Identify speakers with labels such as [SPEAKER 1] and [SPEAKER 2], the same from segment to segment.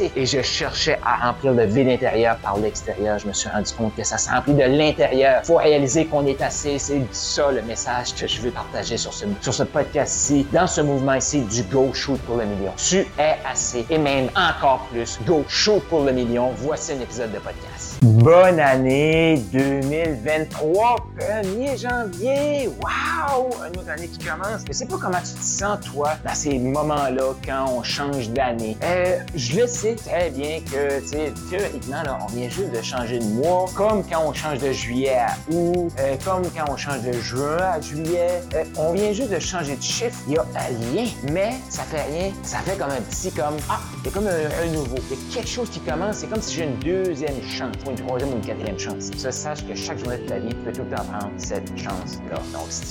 [SPEAKER 1] Et je cherchais à remplir le vide intérieur par l'extérieur. Je me suis rendu compte que ça se remplit de l'intérieur. Faut réaliser qu'on est assez. C'est ça le message que je veux partager sur ce, sur ce podcast-ci, dans ce mouvement ici du Go Shoot pour le million. Tu es assez et même encore plus. Go Shoot pour le million. Voici un épisode de podcast. Bonne année 2023, 1er janvier. Wow! Une autre année qui commence. Je sais pas comment tu te sens, toi, dans ces moments-là, quand on change d'année. Euh, je le sais très bien que, tu sais, théoriquement, là, on vient juste de changer de mois, comme quand on change de juillet à août, euh, comme quand on change de juin à juillet. Euh, on vient juste de changer de chiffre. Il y a rien, mais ça fait rien. Ça fait comme un petit, comme, ah, c'est comme un, nouveau. Il y a quelque chose qui commence. C'est comme si j'ai une deuxième chance, ou une troisième ou une quatrième chance. Ça, sache que chaque journée de ta vie, tu peux tout le temps prendre cette chance-là. Donc, si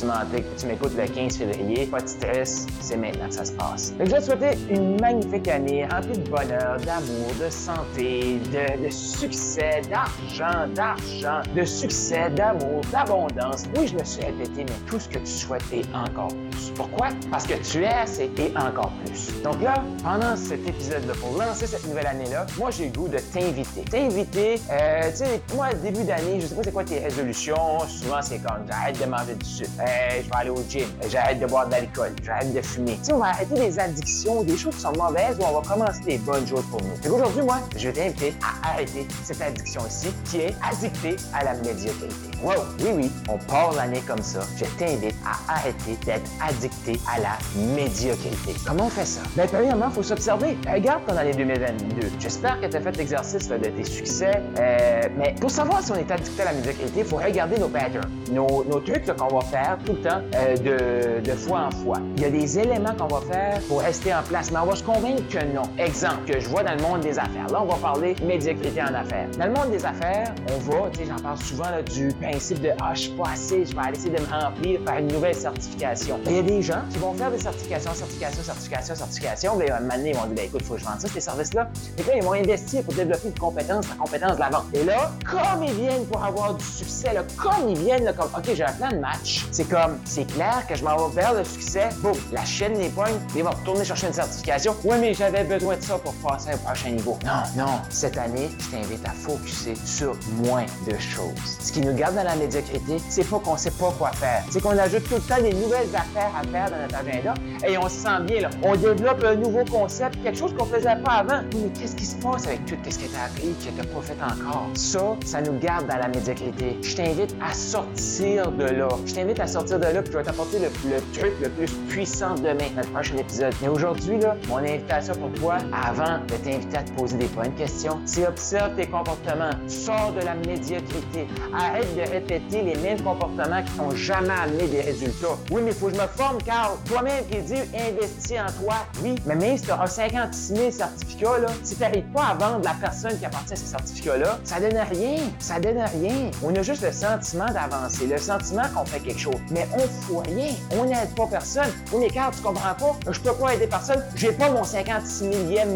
[SPEAKER 1] tu m'écoutes le 15 février, pas de stress, c'est maintenant que ça se passe. je vais te souhaiter une magnifique année remplie de bonheur, d'amour, de santé, de, succès, d'argent, d'argent, de succès, d'amour, d'abondance. Oui, je me suis répété, mais tout ce que tu souhaites est encore plus. Pourquoi? Parce que tu es assez et encore plus. Donc là, pendant cet épisode-là, pour lancer cette nouvelle année-là, moi, j'ai le goût de t'inviter. T'inviter, euh, tu sais, moi, début d'année, je sais pas c'est quoi tes résolutions. Souvent, c'est comme, j'arrête de manger du sucre, euh, je vais aller au gym, j'arrête de boire de l'alcool, j'arrête de fumer. Tu sais, on va arrêter des addictions, des choses qui sont mauvaises, ou on va commencer des bonnes choses aujourd'hui, moi, je vais t'inviter à arrêter cette addiction ici, qui est addictée à la médiocrité. Wow, oui, oui, on part l'année comme ça. Je t'invite à arrêter d'être addicté à la médiocrité. Comment on fait ça? Ben, premièrement, il faut s'observer. Regarde ton année 2022. J'espère que tu as fait l'exercice de tes succès. Euh, mais pour savoir si on est addicté à la médiocrité, il faut regarder nos patterns, nos, trucs qu'on va faire tout le temps euh, de, de fois en fois. Il y a des éléments qu'on va faire pour rester en place, mais on va se convaincre que non. Exemple, que je vois dans le monde des affaires. Là, on va parler médiocrité en affaires. Dans le monde des affaires, on va, tu sais, j'en parle souvent là, du principe de Ah, je suis pas assez, je vais aller essayer de me remplir par une nouvelle certification. Il y a des gens qui vont faire des certifications, certifications, certifications, certifications. Bien, à un moment donné, ils vont dire ben, écoute, il faut que je vende ça, ces services-là. Et là, ils vont investir pour développer une compétence, la compétence de la vente. Et là, comme ils viennent pour avoir du succès, comme ils viennent, comme OK, j'ai un plan de match, c'est comme c'est clair que je m'en vais vers le succès. Boum, la chaîne les points, ils vont retourner chercher une certification. Oui, mais j'avais besoin de ça pour passer prochain niveau. Non, non. Cette année, je t'invite à focuser sur moins de choses. Ce qui nous garde dans la médiocrité, c'est pas qu'on sait pas quoi faire. C'est qu'on ajoute tout le temps des nouvelles affaires à faire dans notre agenda et on se sent bien là. On développe un nouveau concept, quelque chose qu'on faisait pas avant. Mais qu'est-ce qui se passe avec tout ce que tu as appris que tu n'as pas fait encore? Ça, ça nous garde dans la médiocrité. Je t'invite à sortir de là. Je t'invite à sortir de là, puis je vais t'apporter le, truc le plus puissant demain, le prochain épisode. Mais aujourd'hui, là, mon invitation pour toi, avant de t'inviter à te poser des bonnes questions, c'est observe tes comportements. Sors de la médiocrité. Arrête de répéter les mêmes comportements qui t'ont jamais amené des résultats. Oui, mais il faut que je me forme, car toi-même qui dis investis en toi. Oui, mais même si tu auras 56 000 certificats, là, si tu n'arrives pas à vendre la personne qui appartient à ces certificats-là, ça donne rien. Ça donne rien. On a juste le sentiment d'avancer, le sentiment qu'on fait quelque chose. Mais on fait rien. On n'aide pas personne. Oui, mais car tu comprends pas, je peux pas aider personne. J'ai pas mon 56 millième,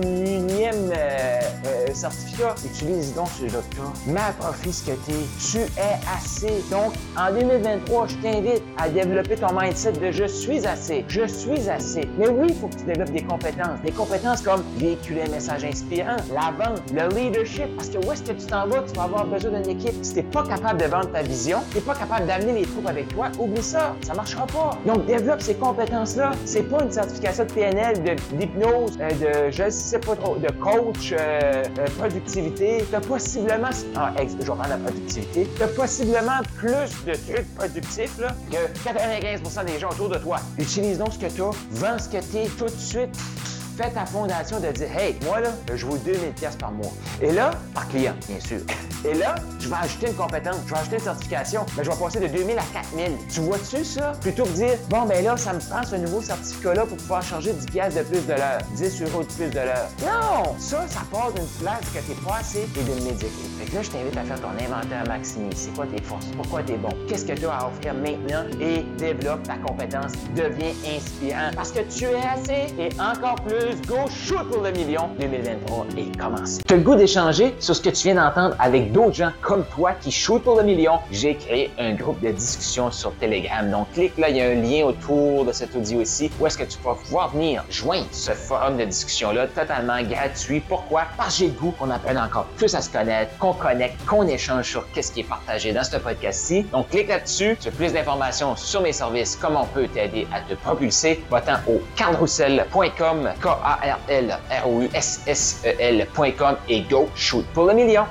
[SPEAKER 1] euh, euh, certificat. Utilise donc ce docteur. Mets à ce que tu es. Assez. Donc, en 2023, je t'invite à développer ton mindset de je suis assez. Je suis assez. Mais oui, il faut que tu développes des compétences. Des compétences comme véhiculer un message inspirant, la vente, le leadership. Parce que où est-ce que tu t'en vas, tu vas avoir besoin d'une équipe. Si tu n'es pas capable de vendre ta vision, tu n'es pas capable d'amener les troupes avec toi, oublie ça. Ça marchera pas. Donc, développe ces compétences-là. C'est pas une certification de PNL, d'hypnose, euh, de, je sais pas trop, de coach, euh, euh productivité. Tu as possiblement, ah, je vais la productivité, tu as possiblement plus de trucs productifs là, que 95% des gens autour de toi. Utilise donc ce que tu as, vends ce que tu es tout de suite fais ta fondation de dire, hey, moi là, je vaux 2000 pièces par mois. Et là, par client, bien sûr. Et là, je vais ajouter une compétence, je vais ajouter une certification, mais je vais passer de 2000 à 4000. Tu vois-tu ça? Plutôt que dire, bon, ben là, ça me prend ce nouveau certificat-là pour pouvoir changer 10 pièces de plus de l'heure, 10 euros de plus de l'heure. Non! Ça, ça part d'une place que t'es pas assez et d'une médiocrité. Fait que là, je t'invite à faire ton inventaire maximi. C'est quoi tes forces? Pourquoi t'es bon? Qu'est-ce que tu as à offrir maintenant? Et développe ta compétence. Deviens inspirant. Parce que tu es assez et encore plus. Go shoot pour le million 2023 et commence. Tu as le goût d'échanger sur ce que tu viens d'entendre avec d'autres gens comme toi qui shootent pour le million? J'ai créé un groupe de discussion sur Telegram. Donc, clique là, il y a un lien autour de cet audio ici où est-ce que tu vas pouvoir venir joindre ce forum de discussion-là totalement gratuit. Pourquoi? Parce que j'ai le goût qu'on apprenne encore plus à se connaître, qu'on connecte, qu'on échange sur qu'est-ce qui est partagé dans ce podcast-ci. Donc, clique là-dessus. Tu as plus d'informations sur mes services, comment on peut t'aider à te propulser. Va-t'en au carlroussel.com, K-A-R-L-R-O-U-S-S-E-L.com et go shoot pour le million.